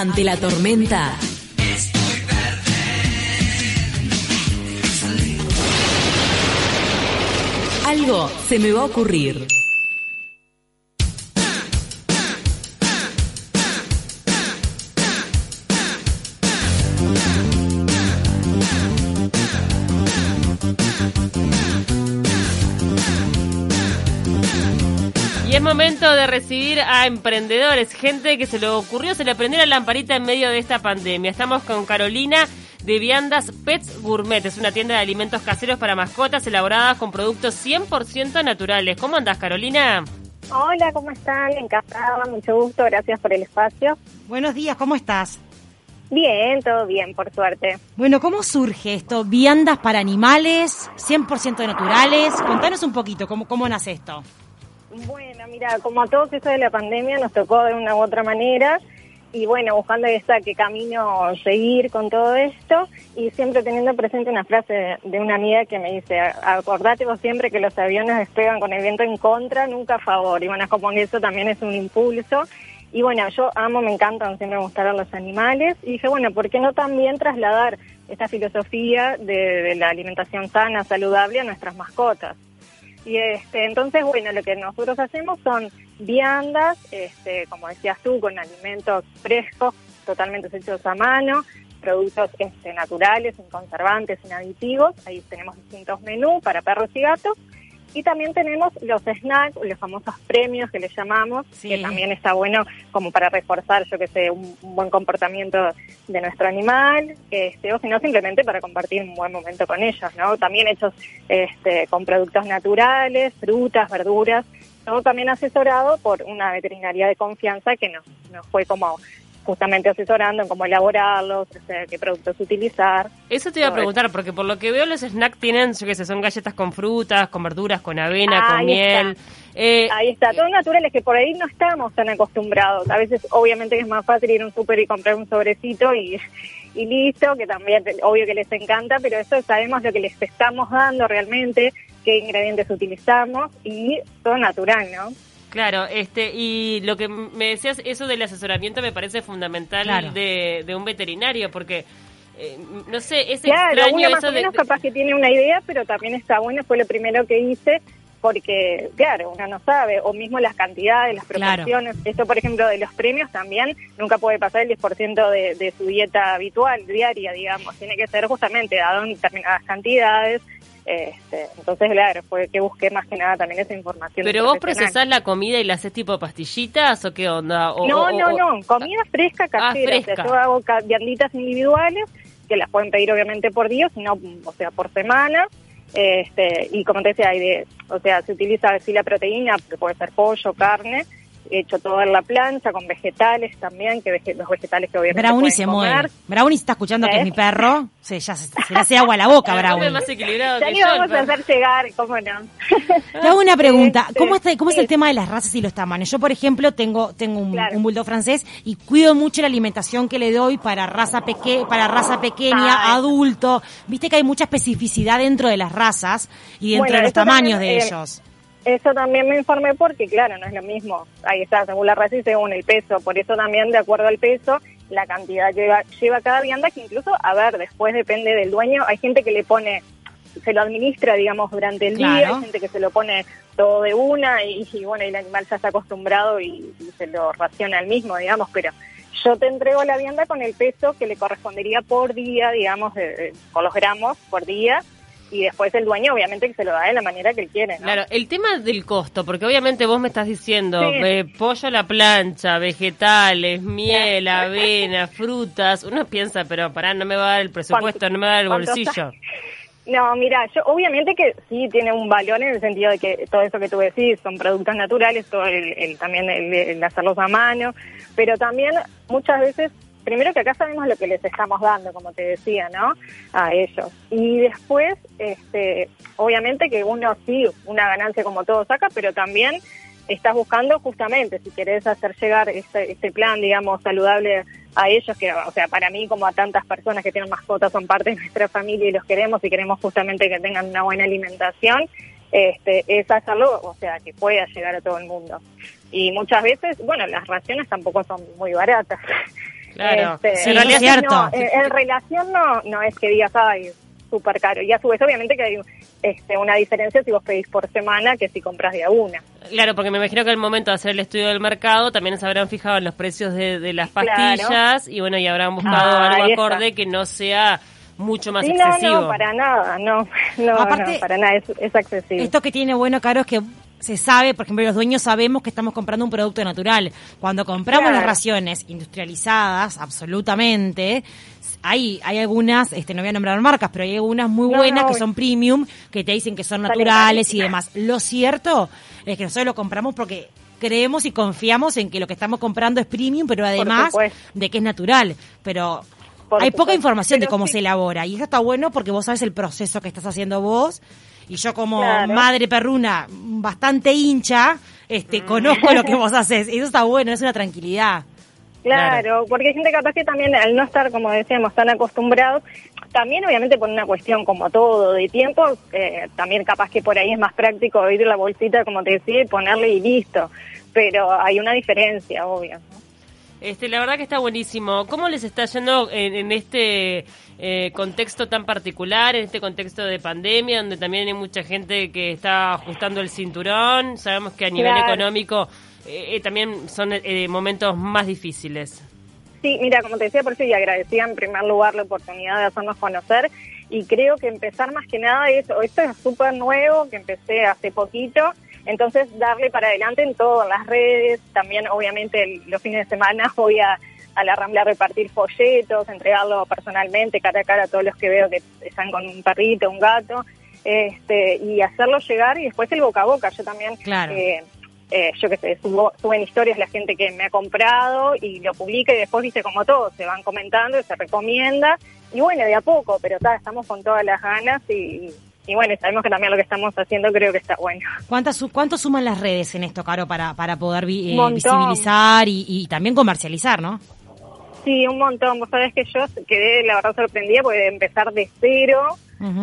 Ante la tormenta. Algo se me va a ocurrir. Momento de recibir a emprendedores, gente que se le ocurrió, se le prendió la lamparita en medio de esta pandemia. Estamos con Carolina de Viandas Pets Gourmet. Es una tienda de alimentos caseros para mascotas elaboradas con productos 100% naturales. ¿Cómo andas, Carolina? Hola, ¿cómo están? Encantada, mucho gusto, gracias por el espacio. Buenos días, ¿cómo estás? Bien, todo bien, por suerte. Bueno, ¿cómo surge esto? ¿Viandas para animales? ¿100% naturales? Contanos un poquito, ¿cómo, cómo nace esto? Bueno, mira, como a todos eso de la pandemia nos tocó de una u otra manera y bueno, buscando esta qué camino seguir con todo esto y siempre teniendo presente una frase de, una amiga que me dice, acordate vos siempre que los aviones despegan con el viento en contra, nunca a favor. Y bueno, como que eso también es un impulso. Y bueno, yo amo, me encantan, siempre me gustaron los animales. Y dije, bueno, ¿por qué no también trasladar esta filosofía de la alimentación sana, saludable a nuestras mascotas? Y este, entonces, bueno, lo que nosotros hacemos son viandas, este, como decías tú, con alimentos frescos, totalmente hechos a mano, productos este, naturales, sin conservantes, sin aditivos. Ahí tenemos distintos menús para perros y gatos. Y también tenemos los snacks, los famosos premios que le llamamos, que también está bueno como para reforzar, yo que sé, un, buen comportamiento de nuestro animal, este, o si no, simplemente para compartir un buen momento con ellos, ¿no? También hechos este, con productos naturales, frutas, verduras, todo también asesorado por una veterinaria de confianza que nos, nos fue como justamente asesorando en cómo elaborarlos, qué productos utilizar. Eso te iba a preguntar, porque por lo que veo los snacks tienen, yo qué sé, son galletas con frutas, con verduras, con avena, con miel. Eh, ahí está, todos naturales que por ahí no estamos tan acostumbrados. A veces obviamente es más fácil ir a un súper y comprar un sobrecito y, y listo, que también obvio que les encanta, pero eso sabemos lo que les estamos dando realmente, qué ingredientes utilizamos y todo natural, ¿no? Claro, este y lo que me decías, eso del asesoramiento me parece fundamental de, de, un veterinario, porque eh, no sé, es claro, extraño más o menos capaz que tiene una idea, pero también está bueno, fue lo primero que hice, porque claro, uno no sabe, o mismo las cantidades, las proporciones, esto por ejemplo de los premios también, nunca puede pasar el 10% de, de su dieta habitual, diaria, digamos, tiene que ser justamente dado en determinadas cantidades, este, entonces, claro, fue que busqué más que nada también esa información. ¿Pero vos procesás la comida y la haces tipo pastillitas o qué onda? no, no, no, comida fresca, ah, casera. yo hago vianditas individuales que las pueden pedir obviamente por día, sino, o sea, por semana. Este, y como te decía, hay de, o sea, se utiliza así la proteína, que puede ser pollo, carne, hecho todo en la plancha, con vegetales también, que los vegetales que obviamente Brownie se mueve. Brownie está escuchando que es mi ¿Eh? perro. Sí, ya se, le hace agua a la boca, Brownie. más equilibrado ya que vamos a hacer llegar, ¿cómo no? Te hago una pregunta. ¿Cómo, está, cómo es el tema de las razas y los tamaños? Yo, por ejemplo, tengo tengo un, bulldog francés y cuido mucho la alimentación que le doy para raza peque para raza pequeña, adulto. Viste que hay mucha especificidad dentro de las razas y dentro de los tamaños de eh, ellos. Eso también me informé porque, claro, no es lo mismo. Ahí está, según la raza y según el peso. Por eso también, de acuerdo al peso, la cantidad lleva, lleva cada vianda, que incluso, a ver, después depende del dueño. Hay gente que le pone, se lo administra, digamos, durante el día. Hay gente que se lo pone todo de una y, bueno, el animal ya está acostumbrado y, se lo raciona el mismo, digamos. Pero yo te entrego la vianda con el peso que le correspondería por día, digamos, con los gramos por día y después el dueño obviamente que se lo da de la manera que él quiere. Claro, el tema del costo, porque obviamente vos me estás diciendo eh, pollo a la plancha, vegetales, miel, avena, frutas, uno piensa, pero pará, no me va a dar el presupuesto, no me va a dar el bolsillo. No, mira, yo obviamente que sí tiene un valor en el sentido de que todo eso que tú decís son productos naturales, todo el, también el hacerlos a mano, pero también muchas veces primero que acá sabemos lo que les estamos dando, como te decía, ¿no? A ellos. Y después, este, obviamente que uno sí, una ganancia como todo saca, pero también estás buscando justamente, si querés hacer llegar este, este plan, digamos, saludable a ellos, que, o sea, para mí como a tantas personas que tienen mascotas son parte de nuestra familia y los queremos y queremos justamente que tengan una buena alimentación, este, es hacerlo, o sea, que pueda llegar a todo el mundo. Y muchas veces, bueno, las raciones tampoco son muy baratas. Claro, Este, sí, en entonces, cierto. no, en, en relación no, no es que digas, ay, súper caro. Y a su vez, obviamente que hay este, una diferencia si vos pedís por semana que si compras de a una. Claro, porque me imagino que al momento de hacer el estudio del mercado también se habrán fijado en los precios de, de las Claro. pastillas y bueno, y habrán buscado Ah, algo está. acorde que no sea mucho más Sí, no, excesivo. no, para nada, no, no, Aparte, no, para nada, es, es accesible. Esto que tiene bueno, Caro, es que se sabe, por ejemplo, los dueños sabemos que estamos comprando un producto natural. Cuando compramos Claro. las raciones industrializadas, absolutamente, hay, hay algunas, este, no voy a nombrar marcas, pero hay algunas muy No, buenas no, que son premium, que te dicen que son naturales y demás. Lo cierto es que nosotros lo compramos porque creemos y confiamos en que lo que estamos comprando es premium, pero además de que es natural. Pero Por hay poca información de cómo sí. se elabora y eso está bueno porque vos sabes el proceso que estás haciendo vos y yo como Claro. madre perruna bastante hincha, este conozco lo que vos haces y eso está bueno, es una tranquilidad. Claro, porque hay gente capaz que también al no estar, como decíamos, tan acostumbrados, también obviamente por una cuestión como todo de tiempo, eh, también capaz que por ahí es más práctico ir la bolsita, como te decía, y ponerle y listo. Pero hay una diferencia, obvio. ¿no? Este, la verdad que está buenísimo. ¿Cómo les está yendo en, en este eh, contexto tan particular, en este contexto de pandemia, donde también hay mucha gente que está ajustando el cinturón? Sabemos que a nivel Claro. económico eh, eh, también son eh, momentos más difíciles. Sí, mira, como te decía, por eso y agradecía en primer lugar la oportunidad de hacernos conocer y creo que empezar más que nada es, esto es súper nuevo, que empecé hace poquito, entonces darle para adelante en todas las redes, también obviamente el- los fines de semana voy a, a la Rambla a repartir folletos, entregarlo personalmente, cara a cara a todos los que veo que están con un perrito, un gato, este y hacerlo llegar y después el boca a boca, yo también... Claro. eh, eh, yo qué sé, subo, suben historias la gente que me ha comprado y lo publica y después, viste, como todo, se van comentando y se recomienda. Y bueno, de a poco, pero ta, estamos con todas las ganas y, y bueno, sabemos que también lo que estamos haciendo creo que está bueno. ¿Cuántas ¿Cuánto suman las redes en esto, Caro, para, para poder vi- eh, visibilizar y, y también comercializar, no? Sí, un montón. Vos sabés que yo quedé, la verdad, sorprendida porque empezar de cero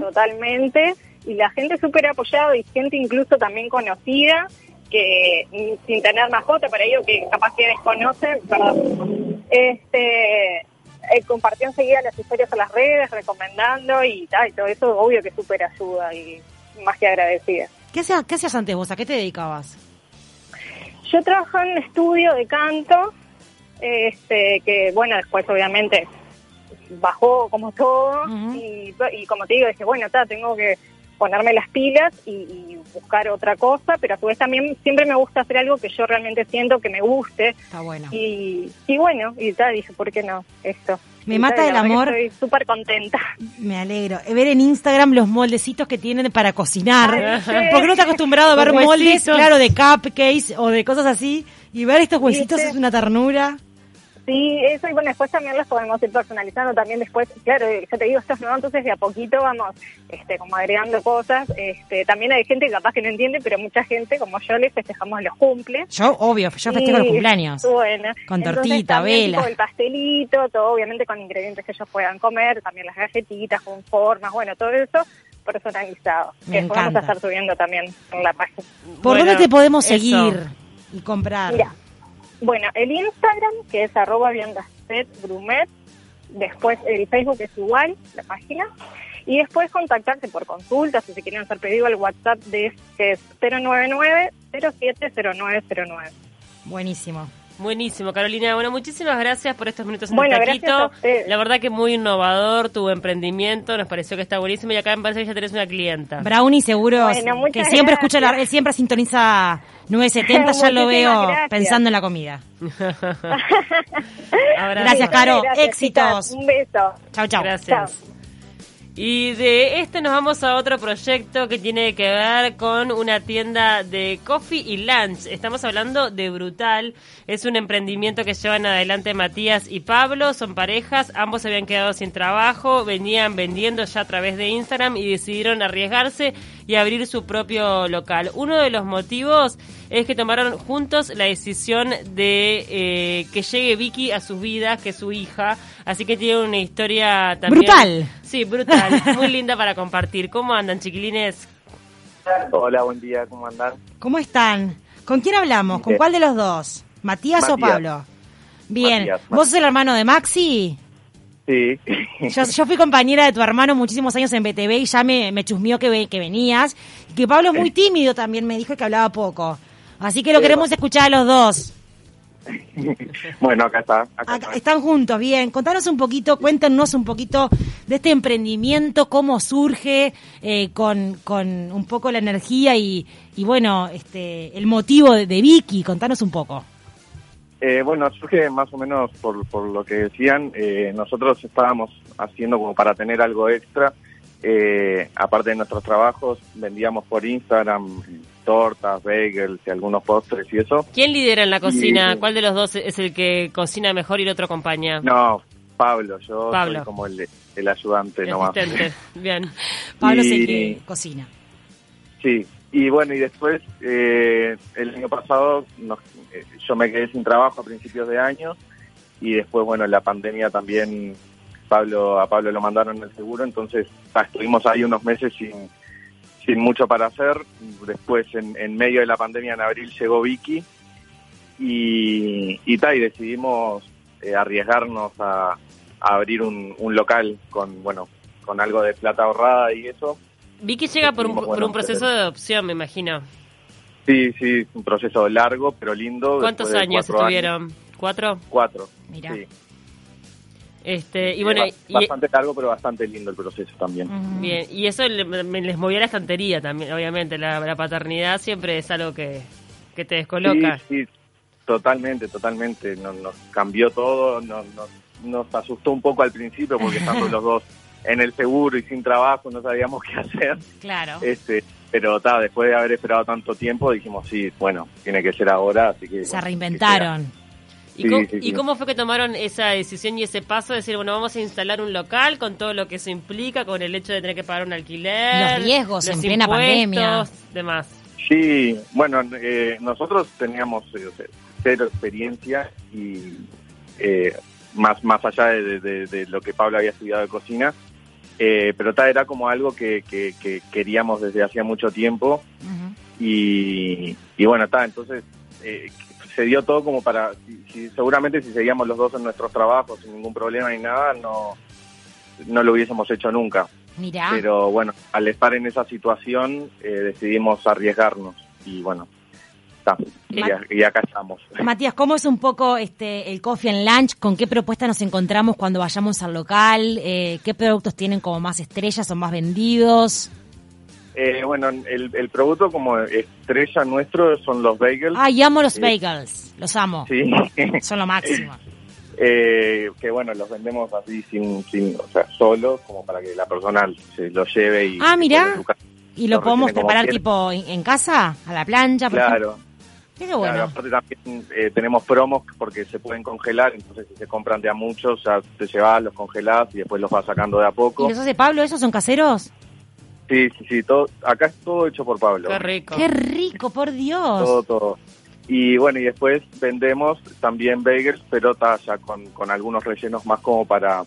totalmente y la gente súper apoyada y gente incluso también conocida que mm, sin tener mascota, para ello que capaz que desconocen, perdón, este, eh, compartió enseguida las historias a las redes, recomendando y tal, y todo eso obvio que súper ayuda y más que agradecida. ¿Qué hacías, ¿Qué hacías antes vos? ¿A qué te dedicabas? Yo trabajo en un estudio de canto, este, que bueno, después obviamente bajó como todo y, y como te digo, dije, bueno, está, tengo que ponerme las pilas y, y buscar otra cosa, pero a su vez también siempre me gusta hacer algo que yo realmente siento que me guste Está bueno. y, y bueno, y tal, dije, ¿por qué no? Esto. Me Y mata el amor. Estoy súper contenta. Me alegro. Ver en Instagram los moldecitos que tienen para cocinar. Ay, sí. Porque uno está acostumbrado a ver moldes, claro, de cupcakes o de cosas así. Y ver estos huesitos ¿Viste? es una ternura. Sí, eso y bueno, después también los podemos ir personalizando también después, claro, yo te digo, esto es nuevo, entonces de a poquito vamos este, como agregando cosas. Este, también hay gente que capaz que no entiende, pero mucha gente, como yo, les festejamos los cumples. Yo, obvio, yo festejo los cumpleaños. Bueno, Con entonces tortita, también, vela. tipo, el pastelito, todo obviamente con ingredientes que ellos puedan comer, también las galletitas con formas, bueno, todo eso personalizado. Me que vamos a estar subiendo también en la página. ¿Por Bueno, dónde te podemos eso. seguir y comprar? Mira, bueno, el Instagram, que es arroba grumet, después el Facebook es igual, la página, y después contactarse por consultas, si se quieren hacer pedido al WhatsApp de que es 099-070909. Buenísimo. Buenísimo, Carolina. Bueno, muchísimas gracias por estos minutos en Bueno, el taquito. La verdad que muy innovador tu emprendimiento, nos pareció que está buenísimo y acá me parece que ya tenés una clienta. Brownie seguro Bueno, que siempre gracias. escucha la, él siempre sintoniza 970, ya lo veo gracias. pensando en la comida. Gracias, Caro. Gracias, Éxitos. chicas. Un beso. Chau, chau. Gracias. Y de este nos vamos a otro proyecto que tiene que ver con una tienda de coffee y lunch. Estamos hablando de Brutal. Es un emprendimiento que llevan adelante Matías y Pablo. Son parejas. Ambos se habían quedado sin trabajo. Venían vendiendo ya a través de Instagram y decidieron arriesgarse y abrir su propio local. Uno de los motivos es que tomaron juntos la decisión de eh, que llegue Vicky a sus vidas, que es su hija. Así que tiene una historia también. Brutal. Sí, brutal. Muy linda para compartir. ¿Cómo andan, chiquilines? Hola, buen día, ¿cómo andan? ¿Cómo están? ¿Con quién hablamos? ¿Con cuál de los dos? ¿Matías, o. Pablo? Bien. Matías. ¿Vos sos el hermano de Maxi? Sí. Yo, yo fui compañera de tu hermano muchísimos años en BTV y ya me, me chusmeó que, que venías. Y que Pablo es muy tímido también, me dijo que hablaba poco. Así que lo queremos escuchar a los dos. bueno, acá está. Acá Acá- está. están juntos, bien. Contanos un poquito, cuéntenos un poquito de este emprendimiento, cómo surge, eh, con, con un poco la energía y, y bueno, este, el motivo de, de Vicky. Contanos un poco. Eh, bueno, surge más o menos por, por lo que decían. eh, nosotros estábamos haciendo como para tener algo extra. eh, aparte de nuestros trabajos, vendíamos por Instagram tortas, bagels y algunos postres y eso. ¿Quién lidera en la cocina? Sí. ¿Cuál de los dos es el que cocina mejor y el otro acompaña? No, Pablo, yo Pablo. soy como el, el ayudante El nomás. asistente. Bien. Pablo es el que cocina. Sí, y bueno, y después, eh, el año pasado, nos- eh, yo me quedé sin trabajo a principios de año, y después, bueno, la pandemia también, Pablo a Pablo lo mandaron el seguro, entonces estuvimos ahí unos meses sin, sin mucho para hacer. Después, en, en medio de la pandemia, en abril, llegó Vicky, y, y, ta, y decidimos eh, arriesgarnos a, a abrir un, un local con, bueno, con algo de plata ahorrada y eso. Vicky llega por un, Bueno, por un proceso de adopción, me imagino. Sí, sí, un proceso largo, pero lindo. ¿Cuántos de años estuvieron? ¿Cuatro? Cuatro. Mirá. Sí. Este, y bueno, y- bastante largo, pero bastante lindo el proceso también. Bien, y eso le- me les movía la estantería también, obviamente. La, la paternidad siempre es algo que, que te descoloca. Sí, sí, totalmente, totalmente. Nos, nos cambió todo, nos, nos, nos asustó un poco al principio porque estando los dos en el seguro y sin trabajo no sabíamos qué hacer. Claro. Este, pero ta, después de haber esperado tanto tiempo dijimos, sí, bueno, tiene que ser ahora, así que... Se bueno, reinventaron. ¿Y, Sí, cómo, sí, y sí. cómo fue que tomaron esa decisión y ese paso de decir, bueno, vamos a instalar un local con todo lo que eso implica, con el hecho de tener que pagar un alquiler? Los riesgos los en plena pandemia. demás. Sí, bueno, eh, nosotros teníamos eh, cero experiencia y eh, más, más allá de, de- de lo que Pablo había estudiado de cocina, eh, pero ta, era como algo que, que- que queríamos desde hacía mucho tiempo y, y bueno, está, entonces eh, se dio todo como para, si- si- seguramente si seguíamos los dos en nuestros trabajos sin ningún problema ni nada, no, no lo hubiésemos hecho nunca. Mirá. Pero bueno, al estar en esa situación eh, decidimos arriesgarnos y bueno, está, y, acá estamos. Matías, ¿cómo es un poco este el coffee and lunch? ¿Con qué propuesta nos encontramos cuando vayamos al local? Eh, ¿Qué productos tienen como más estrellas o más vendidos? Eh, bueno, el, el producto como estrella nuestro son los bagels. Ay, amo los Eh, bagels. Los amo. Sí. Son lo máximo. Eh, que bueno, los vendemos así sin, sin, o sea, solos, como para que la persona se lo lleve y... Ah, casa ¿Y lo podemos preparar tipo en, en casa? ¿A la plancha? por ejemplo? Qué claro, bueno. aparte también eh, tenemos promos porque se pueden congelar, entonces si se compran de a muchos, ya te llevas, los congelás y después los vas sacando de a ¿Y poco. los hace Pablo? ¿Esos son caseros? Sí, sí, sí, todo, acá es todo hecho por Pablo. Qué rico. ¡Qué rico, por Dios! Todo, todo. Y bueno, y después vendemos también bagels, pero ya con, con algunos rellenos más como para,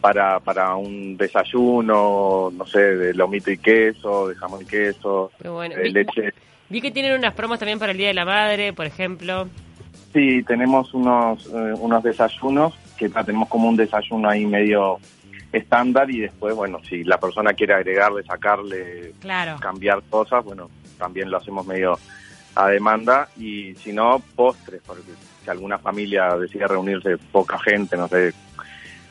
para, para un desayuno, no sé, de lomito y queso, de jamón y queso, bueno. de leche. Vi que tienen unas promos también para el Día de la Madre, por ejemplo. Sí, tenemos unos, eh, unos desayunos, que ta, tenemos como un desayuno ahí medio estándar y después, bueno, si la persona quiere agregarle, sacarle, Claro. cambiar cosas, bueno, también lo hacemos medio a demanda y si no, postres, porque si alguna familia decide reunirse poca gente, no sé,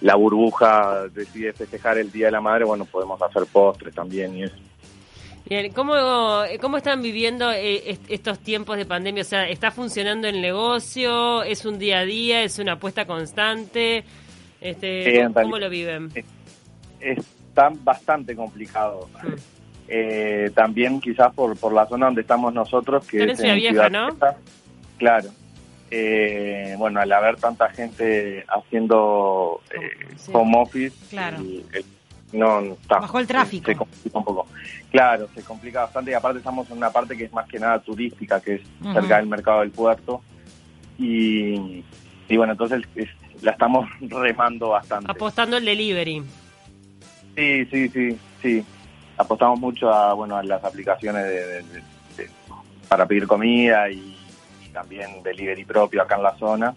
la burbuja decide festejar el Día de la Madre, bueno, podemos hacer postres también y eso. Bien, ¿cómo, cómo están viviendo eh, est- estos tiempos de pandemia? O sea, ¿está funcionando el negocio? ¿Es un día a día? ¿Es una apuesta constante? Este, Sí, en ¿cómo, lo viven? Está bastante complicado. Mm. Eh, también quizás por, por la zona donde estamos nosotros, que en es Ciudad Vieja, ¿no? Claro. Eh, bueno, al haber tanta gente haciendo eh, Sí. home office, Claro. el- el- no no está, Bajó el tráfico. Se, complica un poco. Claro, se complica bastante y aparte estamos en una parte que es más que nada turística, que es cerca del mercado del puerto. Y, y bueno, entonces es- la estamos remando bastante. Apostando el delivery. Sí, sí, sí, sí. Apostamos mucho a bueno a las aplicaciones de, de- de- de- para pedir comida y, y también delivery propio acá en la zona.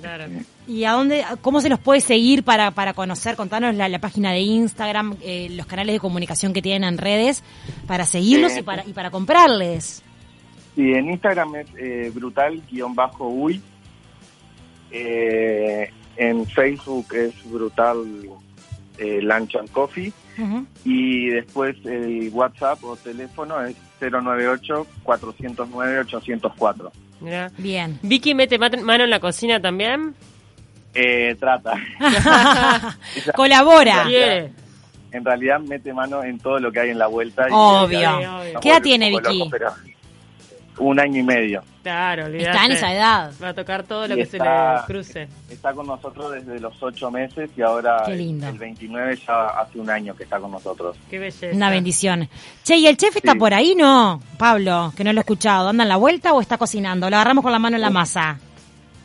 Claro. ¿Y a dónde, cómo se los puede seguir para, para conocer? Contanos la, la página de Instagram, eh, los canales de comunicación que tienen en redes, para seguirlos Eh, y, para, y para comprarles. Sí, en Instagram es eh, brutal-uy. Eh, en Facebook es brutal eh, lunch and coffee. Y después el WhatsApp o teléfono es 098-409-804. Mirá. Bien. Vicky mete mano en la cocina también. Eh, trata. Ella, Colabora. En realidad mete mano en todo lo que hay en la vuelta. y- Obvio. ¿Qué edad tiene Vicky? pero un año y medio. Claro, olvídate. Está en esa edad. Va a tocar todo lo Y que se le cruce. Está con nosotros desde los ocho meses y ahora Qué lindo. el 29 ya hace un año que está con nosotros. Qué belleza. Una bendición. Che, ¿y el chef está Sí. por ahí? No, Pablo, que no lo he escuchado. ¿Anda en la vuelta o está cocinando? Lo agarramos con la mano en la masa.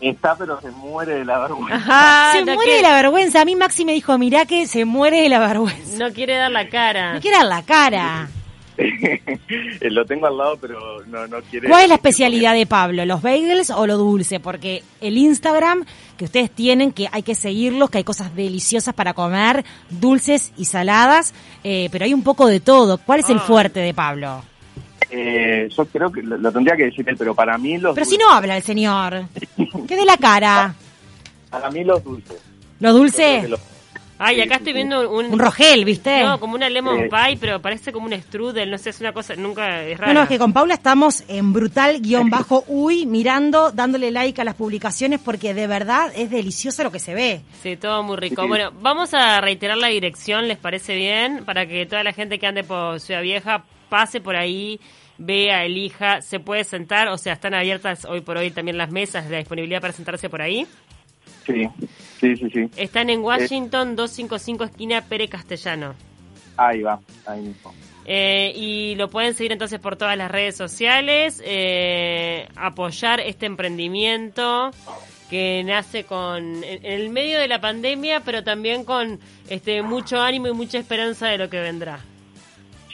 Está, pero se muere de la vergüenza. Ajá, se no muere quiere- de la vergüenza. A mí Maxi me dijo, mirá que se muere de la vergüenza. No quiere dar la cara. No quiere dar la cara. lo tengo al lado, pero no, no quiere. ¿Cuál es la especialidad de Pablo? ¿Los bagels o lo dulce? Porque el Instagram que ustedes tienen, que hay que seguirlos, que hay cosas deliciosas para comer, dulces y saladas, eh, pero hay un poco de todo. ¿Cuál es el Ah. fuerte de Pablo? Eh, yo creo que lo, lo tendría que decir él, pero para mí los Pero si dulces- no habla el señor. ¿Qué de la cara? Para mí los dulces. Los- Ay, Sí, acá estoy viendo un... Un rogel, ¿viste? No, como una lemon Eh. pie, pero parece como un strudel, no sé, es una cosa, nunca es rara. No, no, es que con Paula estamos en brutal-uy, mirando, dándole like a las publicaciones, porque de verdad es delicioso lo que se ve. Sí, todo muy rico. Sí. Bueno, vamos a reiterar la dirección, ¿les parece bien? Para que toda la gente que ande por Ciudad Vieja pase por ahí, vea, elija, se puede sentar, o sea, están abiertas hoy por hoy también las mesas, la disponibilidad para sentarse por ahí. Sí, sí, sí, sí. Están en Washington 255 esquina Pere Castellano. Ahí va, ahí mismo. Eh, y lo pueden seguir entonces por todas las redes sociales, eh, apoyar este emprendimiento que nace con en el medio de la pandemia, pero también con este mucho ánimo y mucha esperanza de lo que vendrá.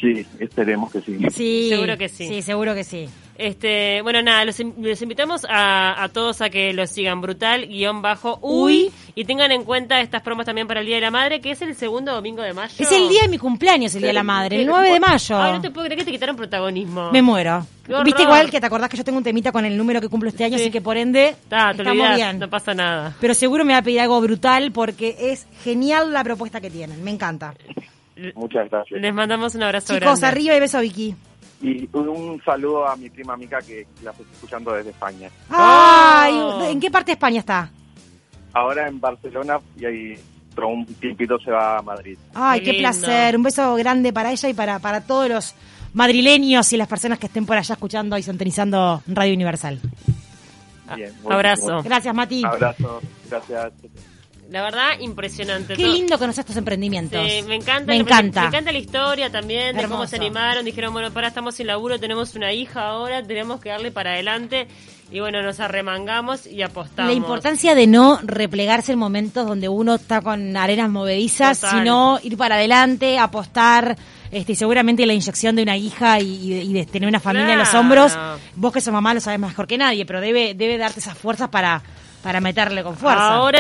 Sí, esperemos que sí. Sí. Seguro que sí. Sí, seguro que sí. Este, bueno, nada, los, in- los invitamos a, a todos a que los sigan brutal guion bajo Uy. y tengan en cuenta estas promos también para el Día de la Madre, que es el segundo domingo de mayo. Es el día de mi cumpleaños, el día de la madre, el 9 de mayo. Ay, no te puedo creer que te quitaron protagonismo. Me muero. Viste igual que te acordás que yo tengo un temita con el número que cumplo este año, Sí. así que por ende Ta, te estamos olvidás, bien. no pasa nada. Pero seguro me va a pedir algo brutal porque es genial la propuesta que tienen. Me encanta. Muchas gracias. Les mandamos un abrazo Chicos, grande. arriba y beso a Vicky. Y un saludo a mi prima Mica que la estoy escuchando desde España. Ay, Oh. ¿en qué parte de España está? Ahora en Barcelona y ahí por un tiempito se va a Madrid. Ay, Qué placer. Un beso grande para ella y para, para todos los madrileños y las personas que estén por allá escuchando y sintonizando Radio Universal. Bien, Ah, abrazo. buenísimo. Gracias, Mati. Abrazo, gracias. La verdad, impresionante. Qué todo. lindo conocer estos emprendimientos. Sí, me encanta. Me encanta. Me encanta la historia también, de cómo Hermoso. se animaron. Dijeron, bueno, para, estamos sin laburo, tenemos una hija ahora, tenemos que darle para adelante. Y bueno, nos arremangamos y apostamos. La importancia de no replegarse en momentos donde uno está con arenas movedizas, Total. sino ir para adelante, apostar, este, y seguramente la inyección de una hija y, y de, tener una familia en los hombros. Vos que sos mamá lo sabes mejor que nadie, pero debe, debe darte esas fuerzas para, para meterle con fuerza. Ahora